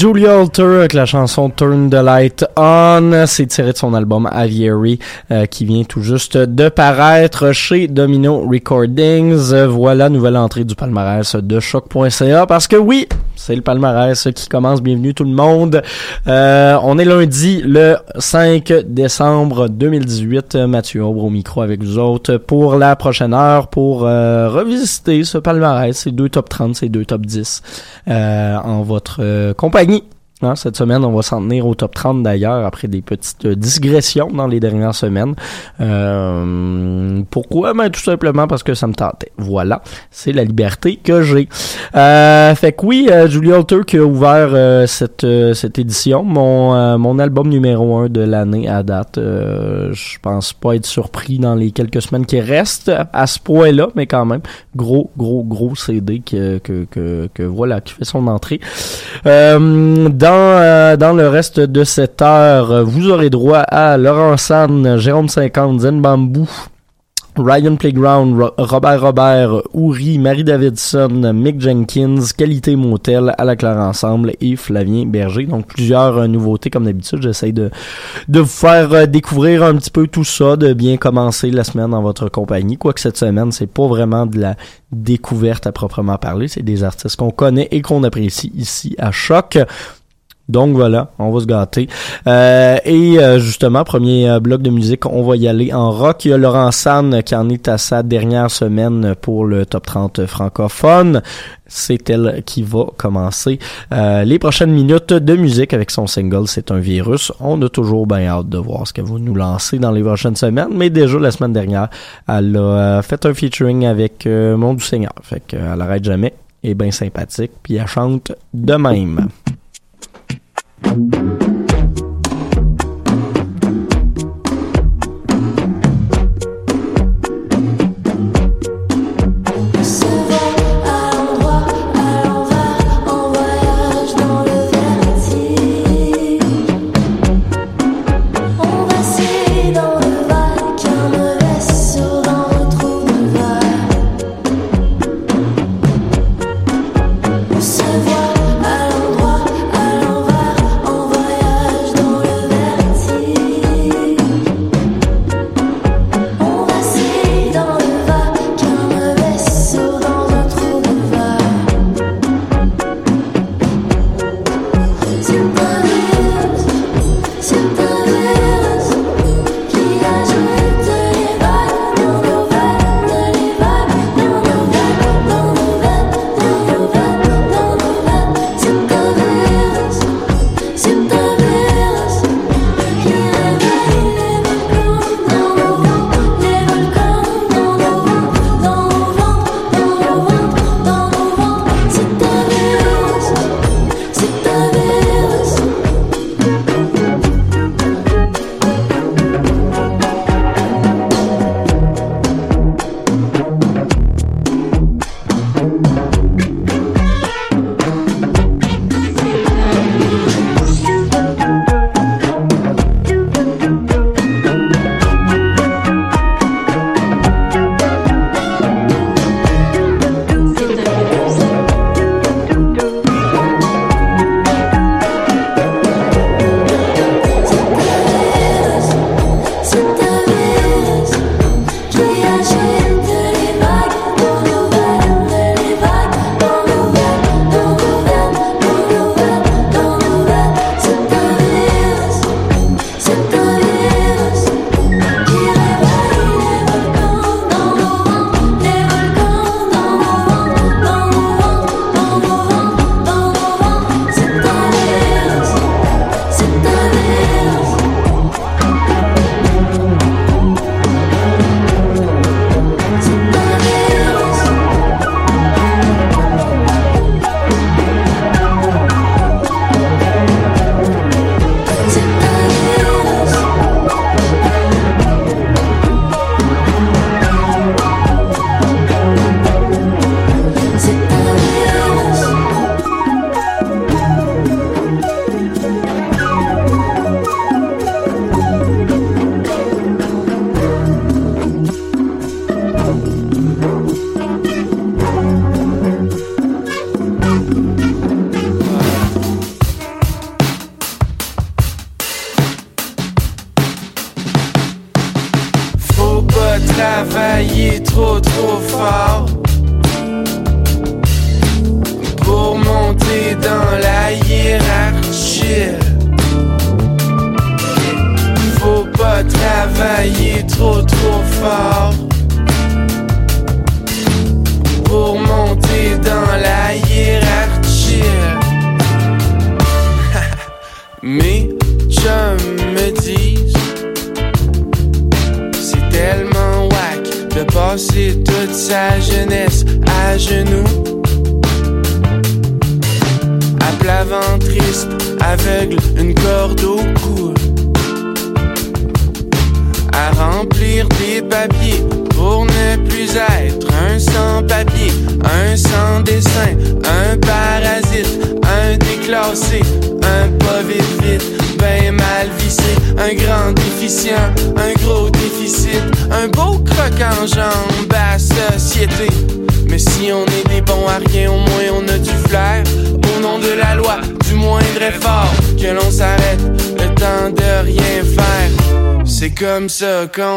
Julia Alter avec la chanson Turn the Light On. C'est tiré de son album Aviary euh, qui vient tout juste de paraître chez Domino Recordings. Voilà, nouvelle entrée du palmarès de choc.ca parce que oui, c'est le palmarès qui commence. Bienvenue tout le monde. Euh, on est lundi le 5 décembre 2018. Mathieu Aubre au micro avec vous autres pour la prochaine heure pour euh, revisiter ce palmarès, ces deux top 30, ces deux top 10 en votre compagnie. Hein, cette semaine, on va s'en tenir au top 30 d'ailleurs, après des petites digressions dans les dernières semaines. Euh, pourquoi? Ben, tout simplement parce que ça me tentait. Voilà, c'est la liberté que j'ai. Euh, fait que oui, euh, Julie Alter qui a ouvert euh, cette, cette édition, mon, mon album numéro 1 de l'année à date. je pense pas être surpris dans les quelques semaines qui restent à ce point-là, mais quand même, gros, gros, gros CD que, que, que, que voilà, qui fait son entrée. dans euh, dans, le reste de cette heure, vous aurez droit à Laurent San, Jérôme 50, Zen Bambou, Ryan Playground, Robert Robert, Uri, Marie Davidson, Mick Jenkins, Qualité Motel, à la Claire Ensemble et Flavien Berger. Donc plusieurs euh, nouveautés comme d'habitude. J'essaie de, de vous faire euh, découvrir un petit peu tout ça, de bien commencer la semaine dans votre compagnie. Quoique cette semaine, c'est pas vraiment de la découverte à proprement parler. C'est des artistes qu'on connaît et qu'on apprécie ici à Choc. Donc voilà, on va se gâter. Euh, et euh, justement, premier euh, bloc de musique, on va y aller en rock. Il y a Laurent San qui en est à sa dernière semaine pour le top 30 francophone. C'est elle qui va commencer les prochaines minutes de musique avec son single C'est un virus. On a toujours bien hâte de voir ce qu'elle va nous lancer dans les prochaines semaines. Mais déjà la semaine dernière, elle a fait un featuring avec Mon du Seigneur. Fait qu'elle arrête jamais. Et bien sympathique. Puis elle chante de même. Thank you.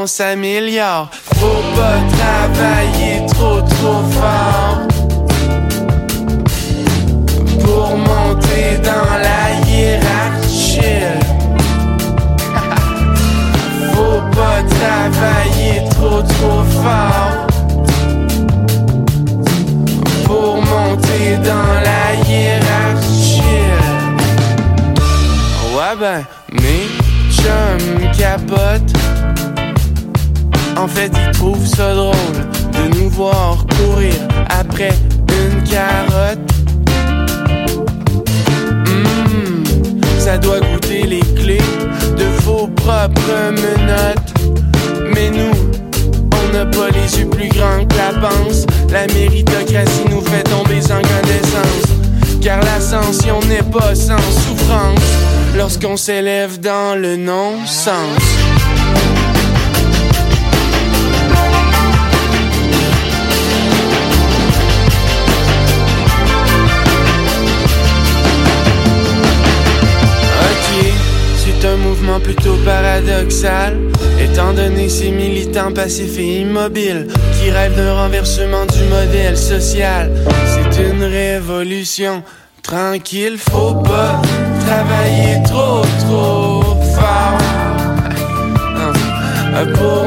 S'améliore. Faut pas travailler trop trop fort pour monter dans la hiérarchie. Faut pas travailler trop trop fort pour monter dans la hiérarchie. Ouais ben, mes chums capotent. En fait, ils trouvent ça drôle de nous voir courir après une carotte. Hum, ça doit goûter les clés de vos propres menottes. Mais nous, on n'a pas les yeux plus grands que la panse. La méritocratie nous fait tomber sans connaissance. Car l'ascension n'est pas sans souffrance lorsqu'on s'élève dans le non-sens. Plutôt paradoxal, étant donné ces militants passifs et immobiles qui rêvent d'un renversement du modèle social. C'est une révolution tranquille, faut pas travailler trop trop fort Non, pour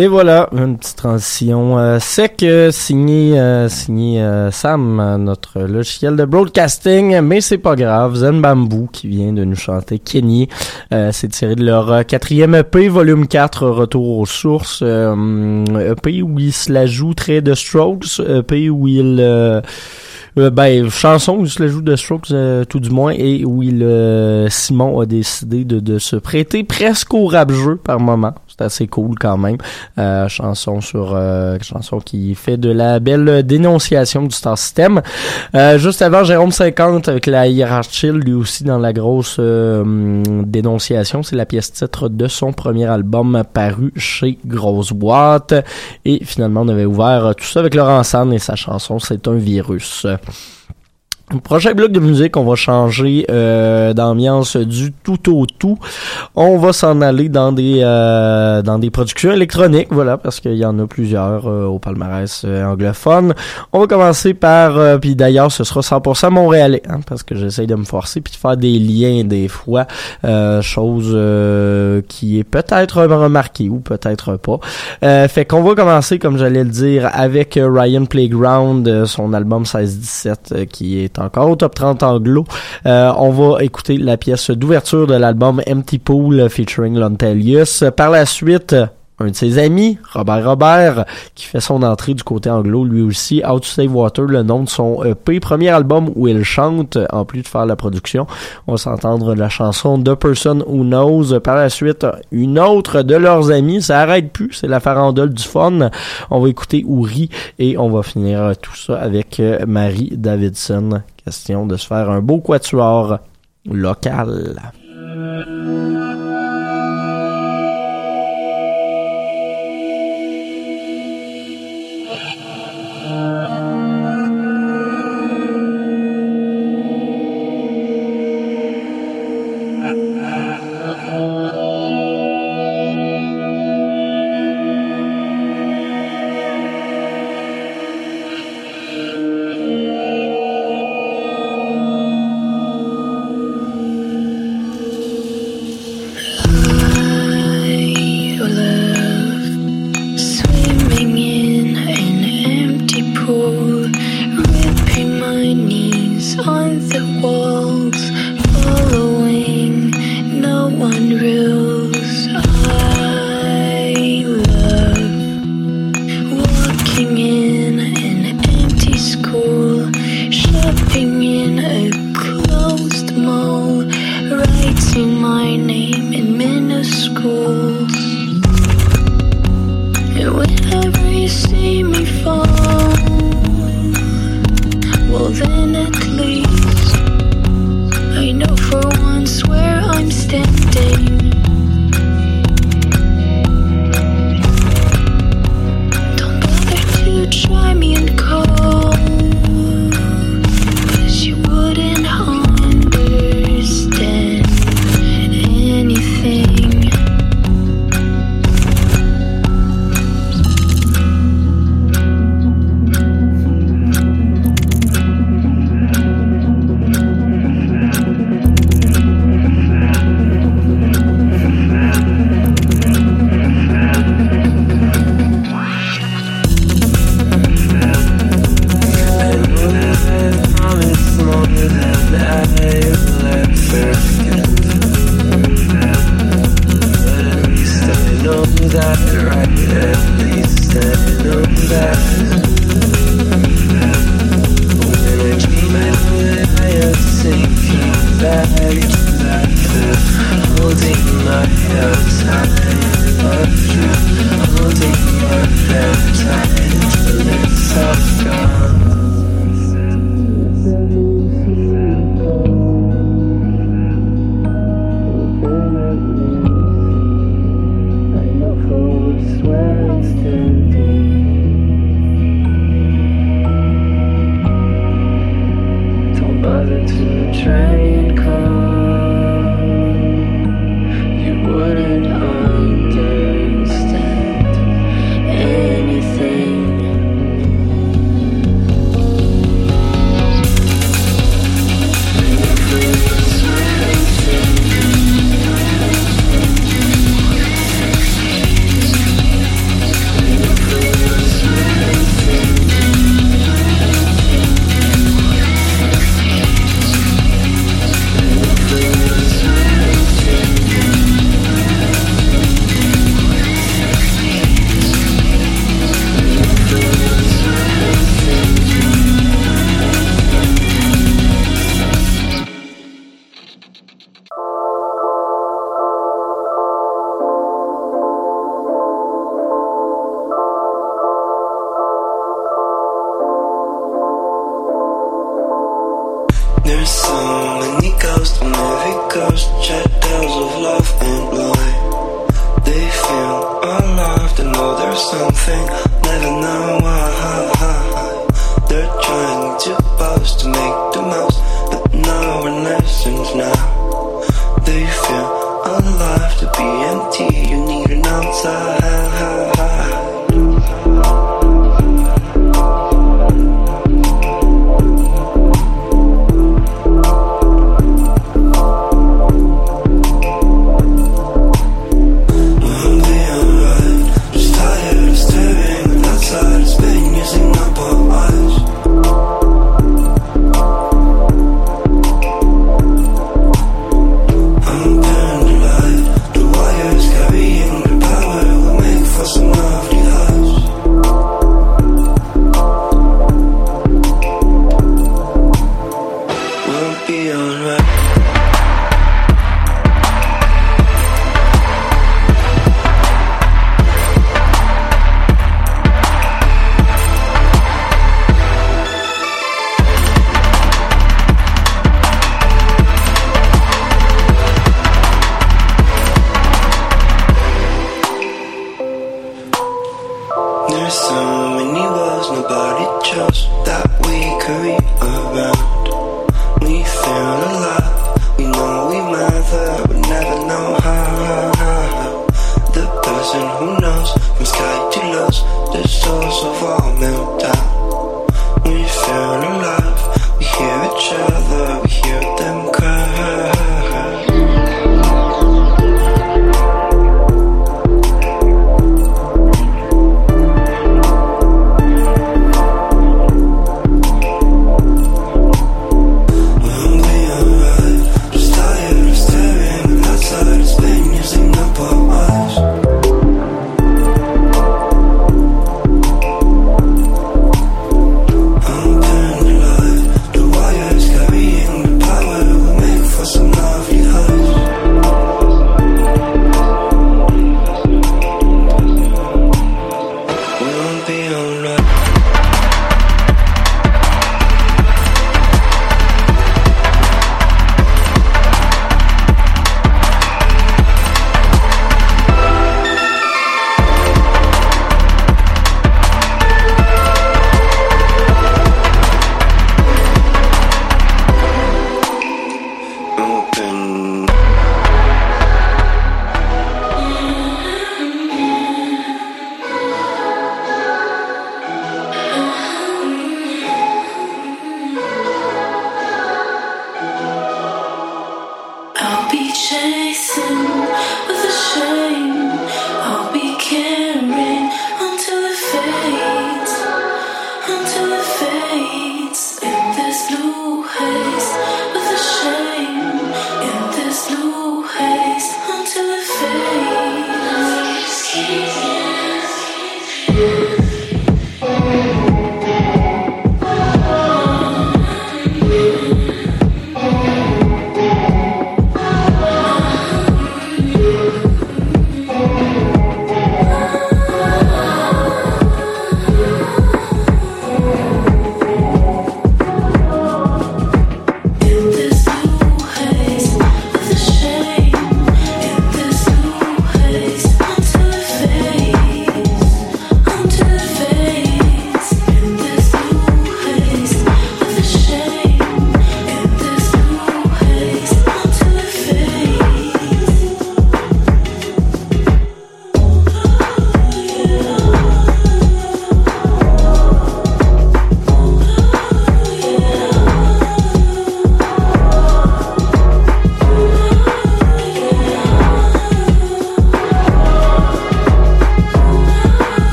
Et voilà, une petite transition euh, sec euh, euh, signé, euh, Sam, notre logiciel de broadcasting, mais c'est pas grave, Zen Bamboo qui vient de nous chanter Kenny, euh, c'est tiré de leur euh, quatrième EP, volume 4, Retour aux sources, EP où il se la joue très de Strokes, EP où il... euh, ben, chanson où il se la joue de Strokes, euh, tout du moins, et où il, euh, Simon a décidé de, de se prêter presque au rap-jeu par moment. C'est assez cool quand même. Euh, chanson sur euh, chanson qui fait de la belle dénonciation du star system. Euh, juste avant Jérôme 50 avec la hiérarchie, lui aussi dans la grosse euh, hum, dénonciation, c'est la pièce titre de son premier album paru chez Grosse Boîte. Et finalement, on avait ouvert tout ça avec Laurent Sand et sa chanson C'est un virus. Prochain bloc de musique, on va changer euh, d'ambiance du tout au tout. On va s'en aller dans des euh, dans des productions électroniques, voilà, parce qu'il y en a plusieurs euh, au palmarès euh, anglophone. On va commencer par, euh, puis d'ailleurs, ce sera 100% montréalais, hein, parce que j'essaye de me forcer puis de faire des liens des fois, euh, chose qui est peut-être remarquée ou peut-être pas. Fait qu'on va commencer, comme j'allais le dire, avec Ryan Playground, son album 16-17, euh, qui est encore au top 30 anglo. Euh, on va écouter la pièce d'ouverture de l'album Empty Pool featuring Lontelius. Par la suite, un de ses amis, Robert Robert, qui fait son entrée du côté anglo lui aussi, How to Save Water, le nom de son EP, premier album où il chante, en plus de faire la production. On va s'entendre la chanson The Person Who Knows. Par la suite, une autre de leurs amis, ça arrête plus, c'est la farandole du fun. On va écouter Ouri et on va finir tout ça avec euh, Marie Davidson. Question de se faire un beau quatuor local.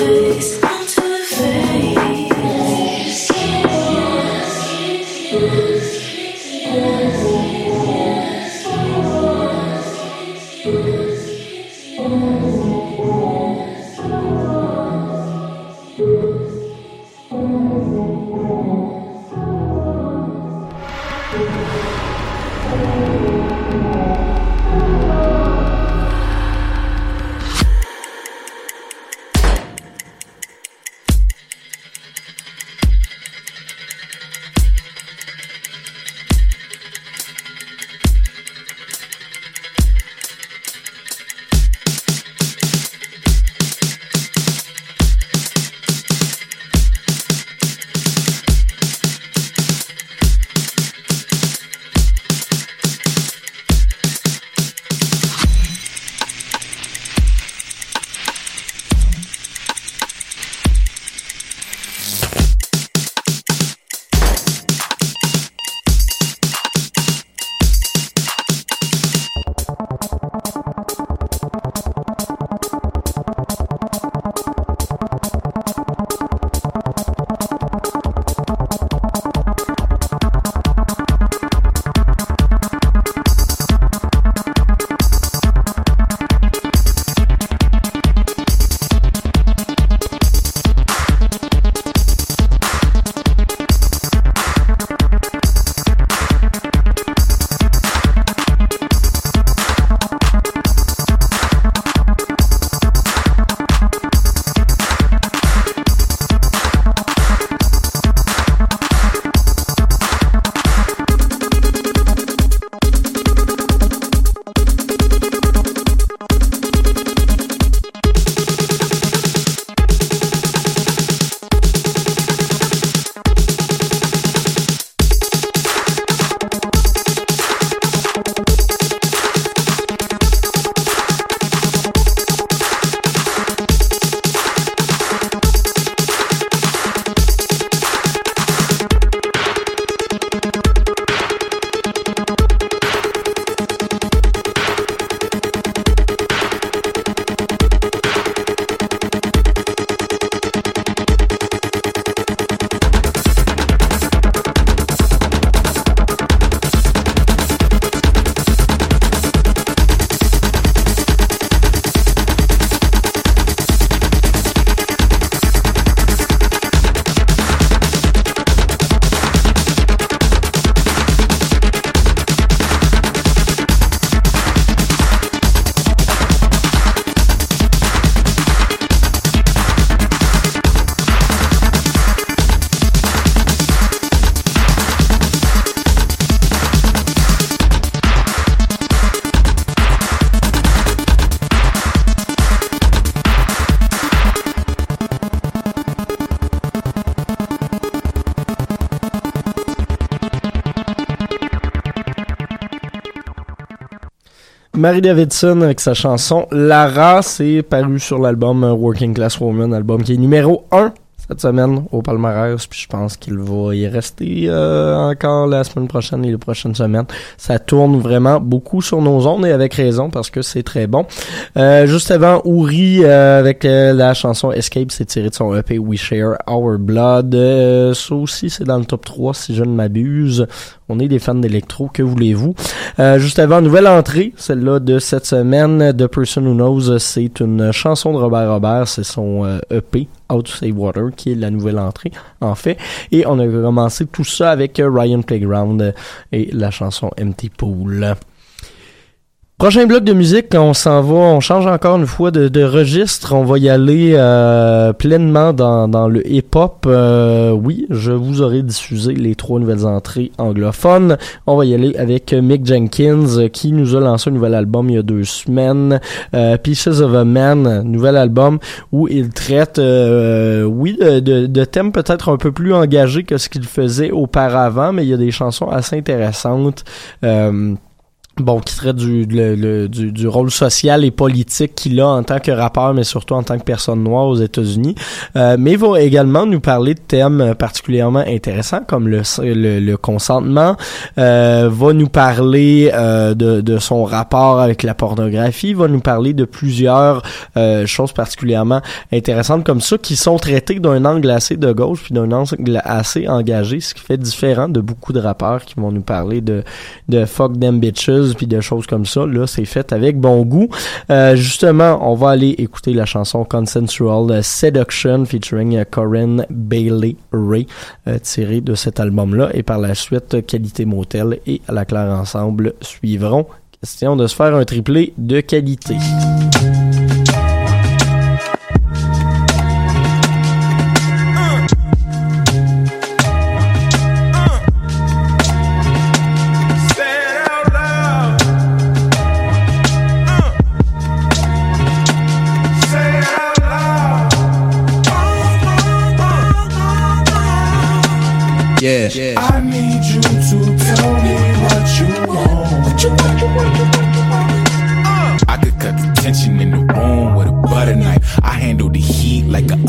face Mary Davidson avec sa chanson Lara, c'est paru sur l'album Working Class Woman, album qui est numéro 1 cette semaine au palmarès, puis je pense qu'il va y rester euh, encore la semaine prochaine et les prochaines semaines. Ça tourne vraiment beaucoup sur nos ondes et avec raison parce que c'est très bon. Euh, juste avant, Uri euh, avec euh, la chanson Escape, c'est tiré de son EP We Share Our Blood. Euh, ça aussi, c'est dans le top 3 si je ne m'abuse. On est des fans d'électro, que voulez-vous? Euh, juste avant, nouvelle entrée, celle-là de cette semaine, The Person Who Knows, c'est une chanson de Robert Robert, c'est son euh, EP, Out to Save Water, qui est la nouvelle entrée, en fait. Et on a commencé tout ça avec euh, Ryan Playground et la chanson Empty Pool. Prochain bloc de musique, on s'en va, on change encore une fois de, registre. On va y aller euh, pleinement dans, le hip-hop. Euh, oui, je vous aurai diffusé les trois nouvelles entrées anglophones. On va y aller avec Mick Jenkins euh, qui nous a lancé un nouvel album il y a deux semaines. Pieces of a Man, nouvel album où il traite, oui, de, de, de thèmes peut-être un peu plus engagés que ce qu'il faisait auparavant, mais il y a des chansons assez intéressantes. Bon, qui traite du, le- le- du, du rôle social et politique qu'il a en tant que rappeur, mais surtout en tant que personne noire aux États-Unis. Euh, mais va également nous parler de thèmes euh, particulièrement intéressants comme le, le, le consentement, euh, va nous parler euh, de, de son rapport avec la pornographie, va nous parler de plusieurs euh, choses particulièrement intéressantes comme ça qui sont traitées d'un angle assez de gauche puis d'un angle assez engagé, ce qui fait différent de beaucoup de rappeurs qui vont nous parler de de fuck them bitches puis de choses comme ça. Là, c'est fait avec bon goût. Euh, justement, on va aller écouter la chanson Consensual Seduction featuring euh, Corinne Bailey Ray, euh, tirée de cet album-là. Et par la suite, euh, Qualité Motel et La Claire Ensemble suivront. Question de se faire un triplé de qualité.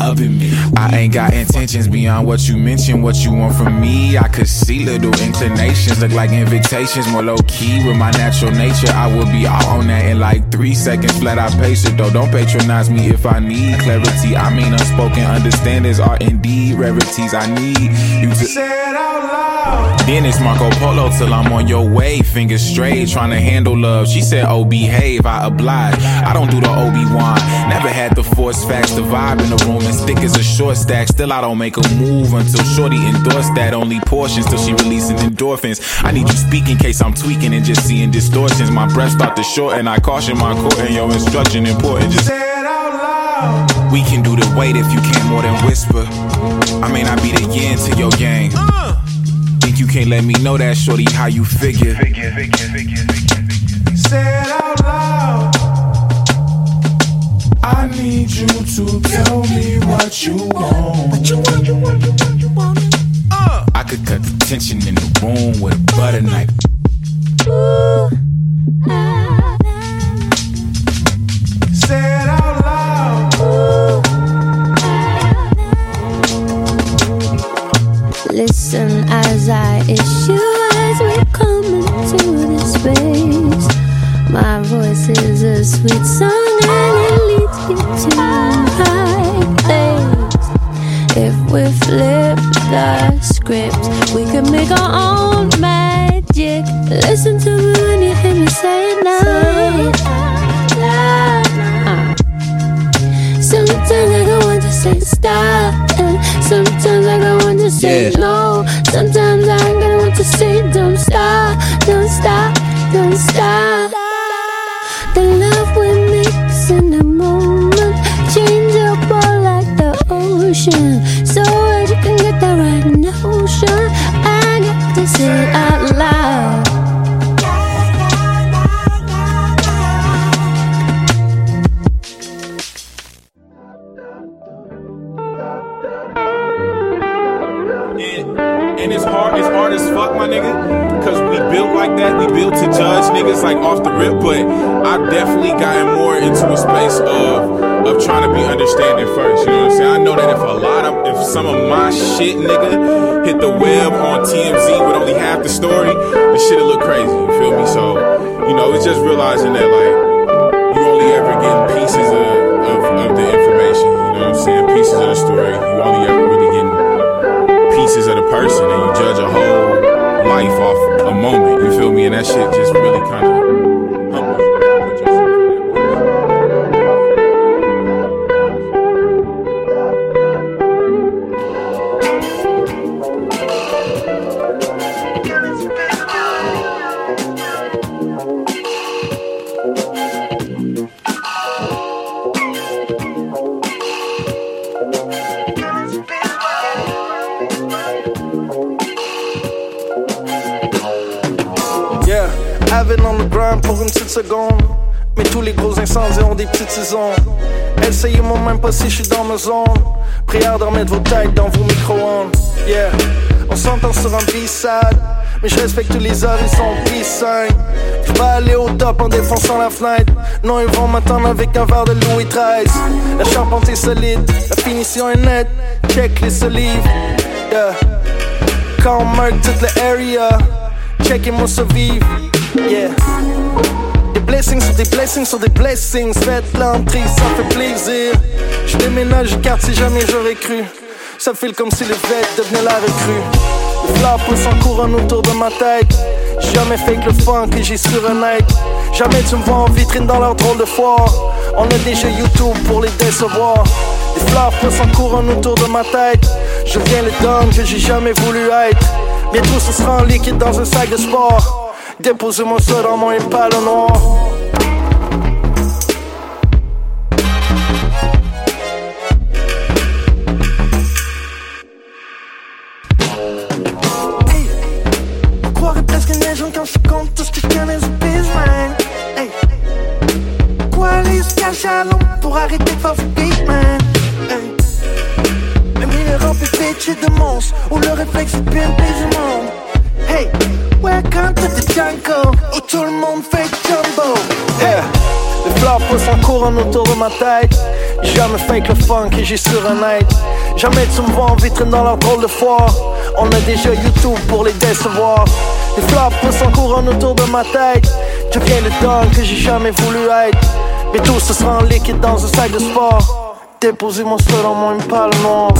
An oven mitt. I ain't got intentions beyond what you mentioned. What you want from me, I could see little inclinations. Look like invitations, more low key with my natural nature. I will be out on that in like three seconds. Flat out pace it though. Don't patronize me if I need clarity. I mean, unspoken understandings are indeed rarities. I need you to say it out loud. Then it's Marco Polo till I'm on your way. Fingers straight, trying to handle love. She said, Oh, behave. I oblige. I don't do the Obi Wan. Never had the force facts. The vibe in the room as thick as a short stack. Still, I don't make a move until Shorty endorse that. Only portions till she releasing endorphins. I need you speak in case I'm tweaking and just seeing distortions. My breath start to shorten. I caution my court and your instruction important. Just say it out loud. We can do the wait if you can't more than whisper. I may not be the yin to your gang. Uh. Think you can't let me know that, shorty, how you figure. Say it out loud. I need you to tell me what you want. What you want, you want, you want, you want. Uh. I could cut the tension in the room with a butter knife. Ah, Say it out loud. Ah, ah, Listen I issue as we come into this space. My voice is a sweet song and it leads you to high place. If we flip the script, we can make our own magic. Listen to me when you hear me say it now. Uh. Sometimes I go want to say stop, and sometimes I go want to say Yeah. no. Sometimes stop, don't stop. The love we mix in the moment, changeable like the ocean. So that you can get the right notion, I got to say it out off the rip, but I've definitely gotten more into a space of of trying to be understanding first. You know what I'm saying? I know that if a lot of if some of my shit, nigga, hit the web on TMZ with only half the story, the shit'll look crazy. You feel me? So, you know, it's just realizing that like you only ever get pieces of, of, of the information. You know what I'm saying? Pieces of the story. You only ever really getting pieces of the person and you judge a whole life off a moment. You feel me? And that shit just really kind of Avil on the grind pour une petite seconde. Mais tous les gros incendies ont des petites saisons. Essayez-moi même pas si je suis dans ma zone. Prière de remettre vos têtes dans vos micro-ondes. Yeah, on s'entend sur un B-side. Mais je respecte tous les horizons, sign. Je vais aller au top en défonçant la fenêtre. Non, ils vont m'attendre avec un verre de Louis XIII. La charpente est solide, la finition est nette. Check les solives, yeah. Quand on marque toute l'area, checkez-moi ce vivre, yeah. Des blessings sur des blessings sur des blessings. Faites l'entrée, ça fait plaisir. Je déménage du quartier, jamais j'aurais cru. Ça file comme si le vet devenait la recrue. Le fleurs pousse en courant autour de ma tête. Jamais fake le funk et j'y suis honnête. Jamais tu me vois en vitrine dans leur drôle de foire. On a déjà YouTube pour les décevoir. Les fleurs poussent en courant autour de ma tête. Je viens le don que j'ai jamais voulu être. Bientôt ce sera en liquide dans un sac de sport. Dans mon croirait presque une légende quand je compte tout ce que aller se cacher à l'ombre pour arrêter de faire man. Hey, le milieu rempli de de monstres, où le réflexe est bien du monde. Hey, welcome to the jungle, où tout le monde fait jumbo. Yeah. Les fleurs poussent en autour de ma tête. Jamais fake le funk et j'y suis honnête. Jamais tu me vois en vitrine dans leur drôle de foire. On a déjà YouTube pour les décevoir. Les fleurs poussent en autour de ma tête. Je viens le don que j'ai jamais voulu être. Mais tout ce sera en liquide dans un sac de sport. Déposez mon seul dans mon impale noir.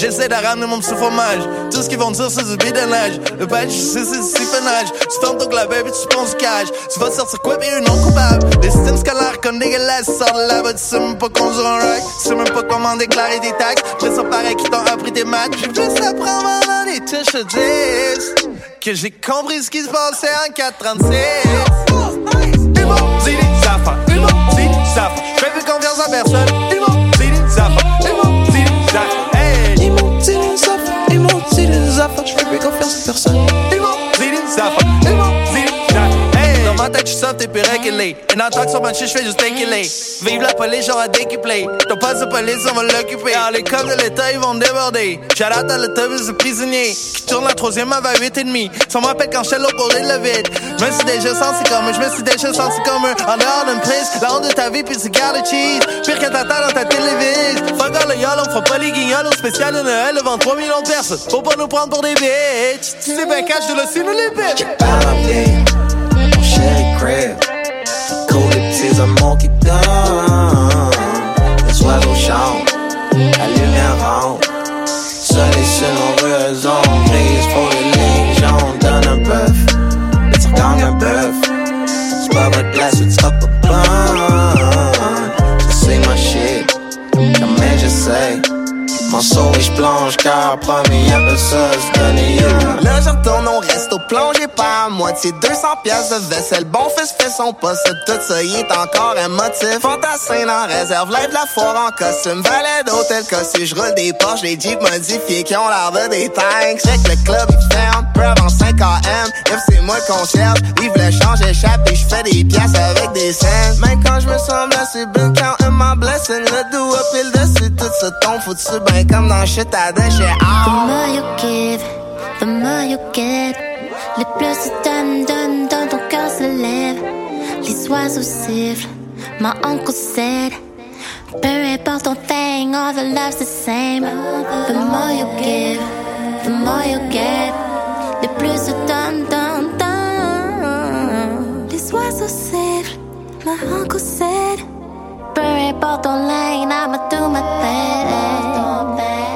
J'essaie ramener mon petit fromage. Tout ce qu'ils vont dire, c'est du bidonnage. Le badge, c'est du siphonnage. Tu fermes ton clapet, puis tu penses cash. Tu vas sortir quoi, un non coupable? Les systèmes scolaires comme dégueulasses, sors de là-bas, tu sais même pas conduire un rack. Tu sais même pas comment déclarer des taxes. Après ça paraît qu'ils t'ont appris tes maths. J'ai juste à prendre avant les touches de 10. Que j'ai compris ce qui se passait en 436. Ils m'ont dit des affaires, ils m'ont des plus confiance à personne. Je fais plus confiance personne. Régulé. Et en tant que sur ma chiche, je fais juste déculer. Vive la police, à décupler. Ton poste de police, on va l'occuper. Dans les coms de l'État, ils vont déborder. J'arrête à l'autobus de prisonniers. Qui tourne la troisième avant 8 et demi. Ça m'appelle quand j'étais l'opposé de le vide. Je me suis déjà senti comme eux, je me suis déjà senti comme eux. En dehors d'une prise, la honte de ta vie, puis tu gardes le cheese. Pire que t'attends dans ta télévision. Fuck all le yolo, on fera pas les guignols spécial de Noël devant 3 millions de personnes. Faut pas nous prendre pour des bitches. Tu sais ben cash de nous les bitches. Mon chéri crib Cool les petits amours qui donnent Les oiseaux chantent La lumière rentre Soleil sur nos raisons Grise pour les lignes jaunes. Donne un bœuf Et tu gagnes un bœuf. C'est pas votre place ou tu seras pas bon Je sais ma shit Jamais j'essaie Mon souris je plonge car you. Là je retourne au resto plongé pas à moitié 200 pièces de vaisselle. Bon fils fait son poste Tout ça y est encore un motif. Fantassin en réserve Lève la foire en costume. Valet d'hôtel cossu Je roule des Porsche Les Jeeps modifiés Qui ont l'air de des tanks. Check le club il ferme Peu avant 5 AM If c'est moi le concierge Vive le change échappe Et je fais des pièces avec des scènes. Même quand je me sens blessé Been counting my blessing Le do up et le dessus Tout se tombe foutu Ben comme dans shit à déchet The you the you get. Le plus tu donnes, donnes, donnes, ton cœur se lève. Les oiseaux sifflent, my uncle said. Peu importe ton thing, all the love's the same. The more you give, the more you get. Le plus tu donnes, donnes, donnes. Les oiseaux sifflent, ma hanque cède. Peu importe ton lane, I'ma do my thing.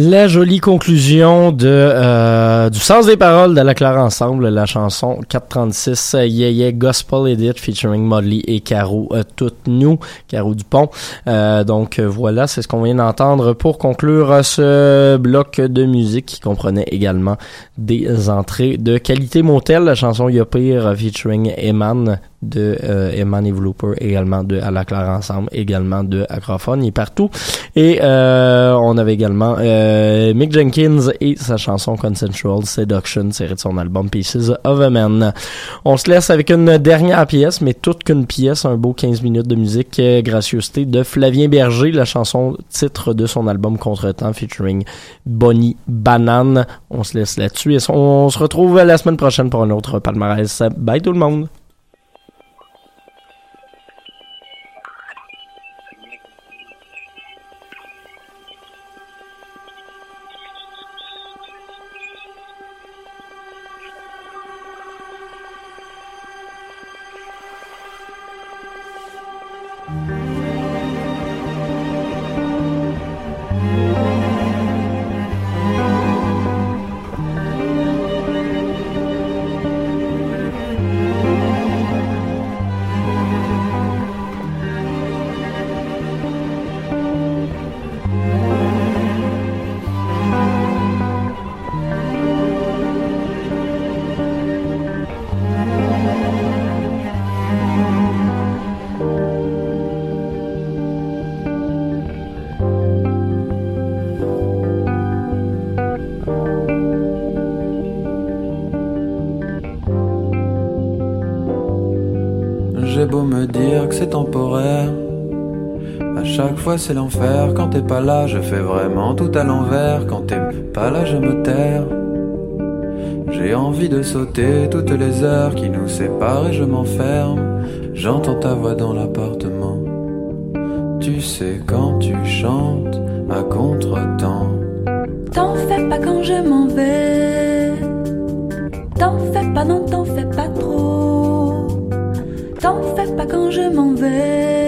La jolie conclusion de euh, du sens des paroles de la Claire Ensemble, la chanson 436 euh, Yeah Yeah Gospel Edit featuring Modley et Caro euh, Toutes Nous, Caro Dupont. Euh, donc euh, voilà, c'est ce qu'on vient d'entendre pour conclure ce bloc de musique qui comprenait également des entrées de qualité motel, la chanson euh, featuring Eman de euh, Eman et Vlooper, également de À la Claire Ensemble, également de Acrophone et partout. Et euh, on avait également euh, Mick Jenkins et sa chanson Consensual Seduction, tirée de son album Pieces of a Man. On se laisse avec une dernière pièce, mais toute qu'une pièce, un beau 15 minutes de musique, euh, gracieuseté de Flavien Berger, la chanson titre de son album Contretemps featuring Bonnie Banane. On se laisse là-dessus et on se retrouve la semaine prochaine pour un autre palmarès. Bye tout le monde! C'est l'enfer. Quand t'es pas là, je fais vraiment tout à l'envers. Quand t'es pas là, je me terre. J'ai envie de sauter toutes les heures qui nous séparent et je m'enferme. J'entends ta voix dans l'appartement. Tu sais quand tu chantes à contre-temps. T'en fais pas quand je m'en vais. T'en fais pas, non, t'en fais pas trop. T'en fais pas quand je m'en vais.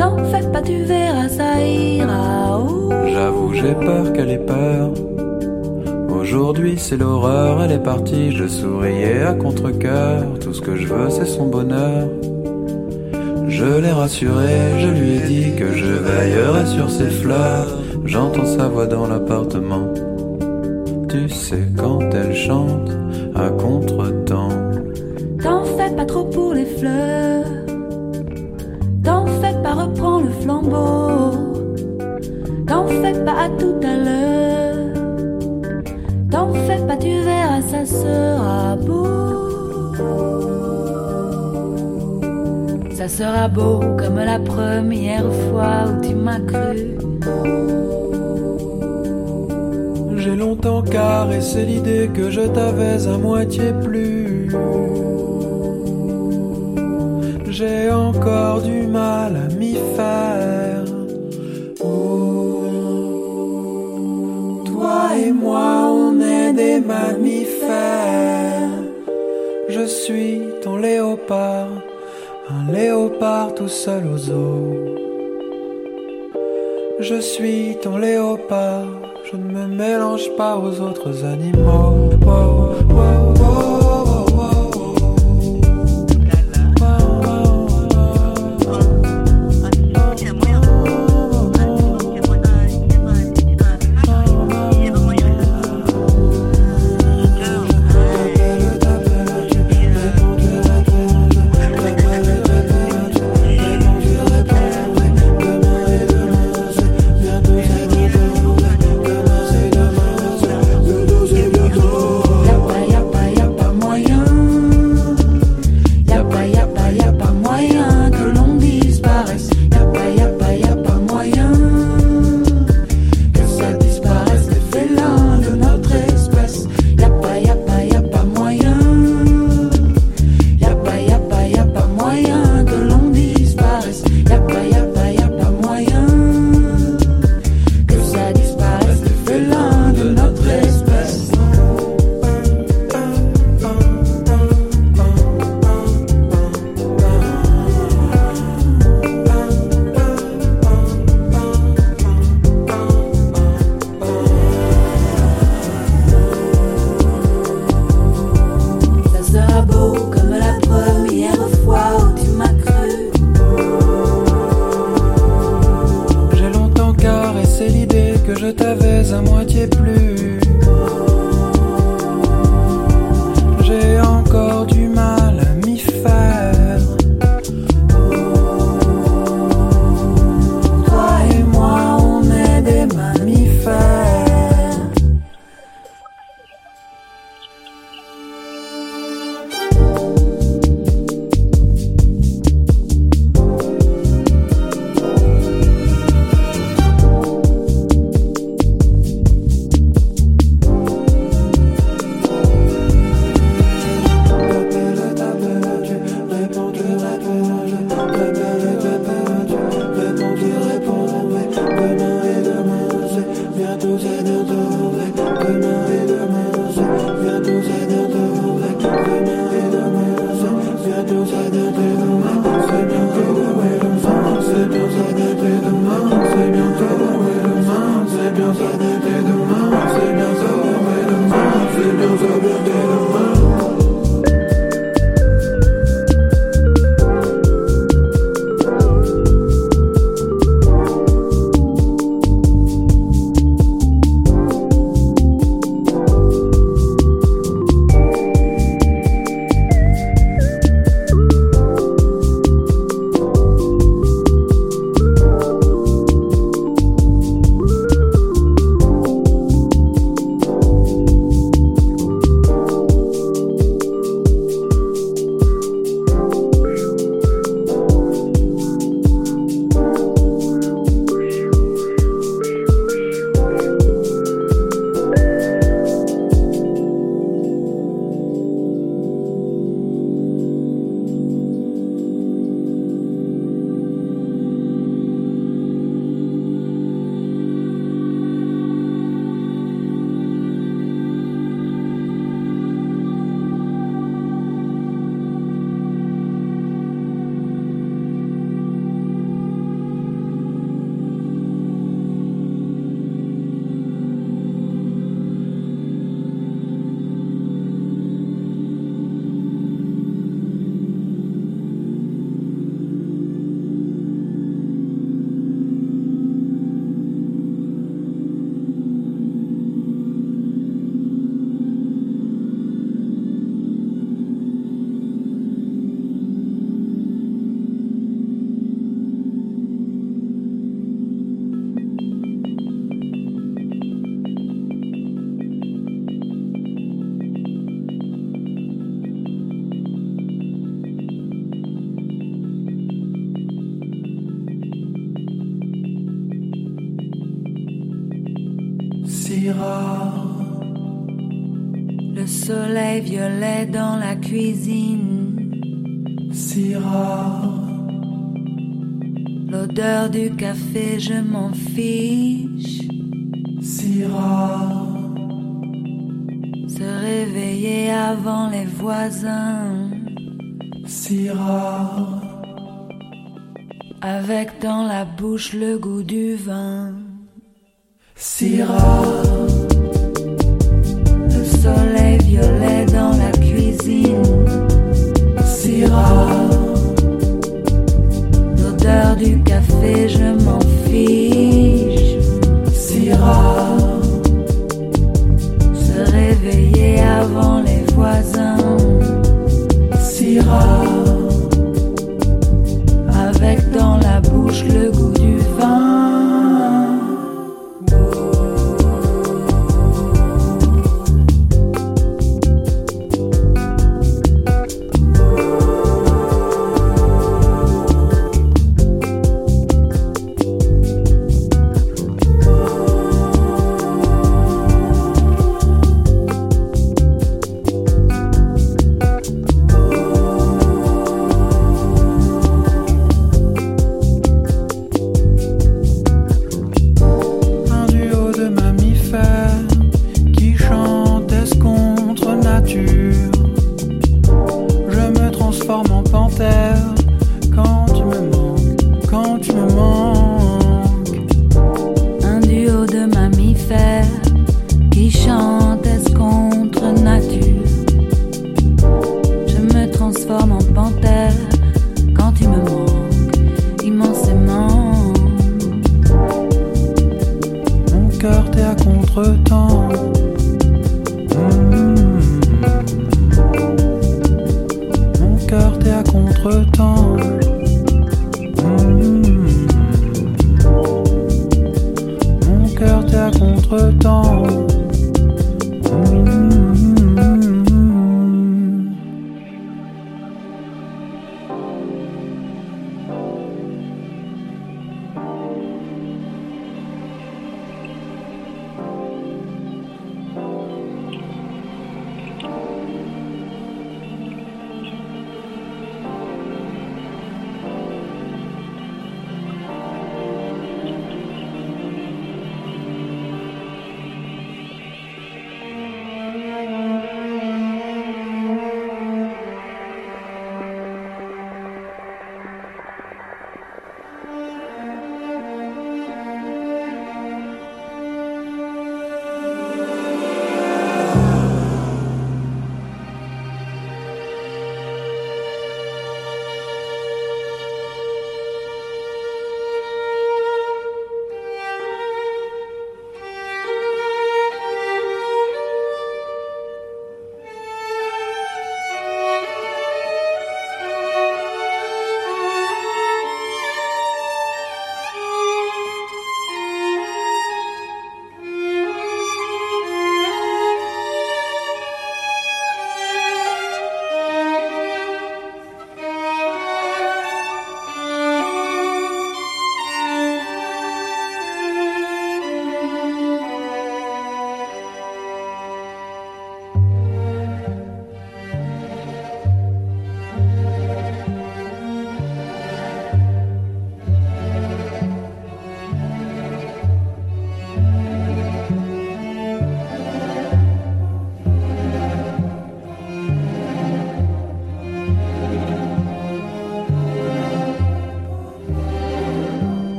T'en fais pas, tu verras, ça ira. Oh. J'avoue, j'ai peur qu'elle ait peur. Aujourd'hui, c'est l'horreur, elle est partie. Je souriais à contre-coeur. Tout ce que je veux, c'est son bonheur. Je l'ai rassuré, je lui ai dit que je veillerai sur ses fleurs. J'entends sa voix dans l'appartement. Tu sais quand elle chante à contre-temps. T'en fais pas trop pour les fleurs. T'en fais pas à tout à l'heure. T'en fais pas, tu verras, ça sera beau. Ça sera beau comme la première fois où tu m'as cru. J'ai longtemps caressé l'idée que je t'avais à moitié plu. J'ai encore du mal à m'y faire. On est des mammifères. Je suis ton léopard, un léopard tout seul aux eaux. Je suis ton léopard, je ne me mélange pas aux autres animaux. dans la cuisine. Si rare. L'odeur du café, je m'en fiche. Si rare. Se réveiller avant les voisins. Si rare. Avec dans la bouche le goût du vin. Si rare.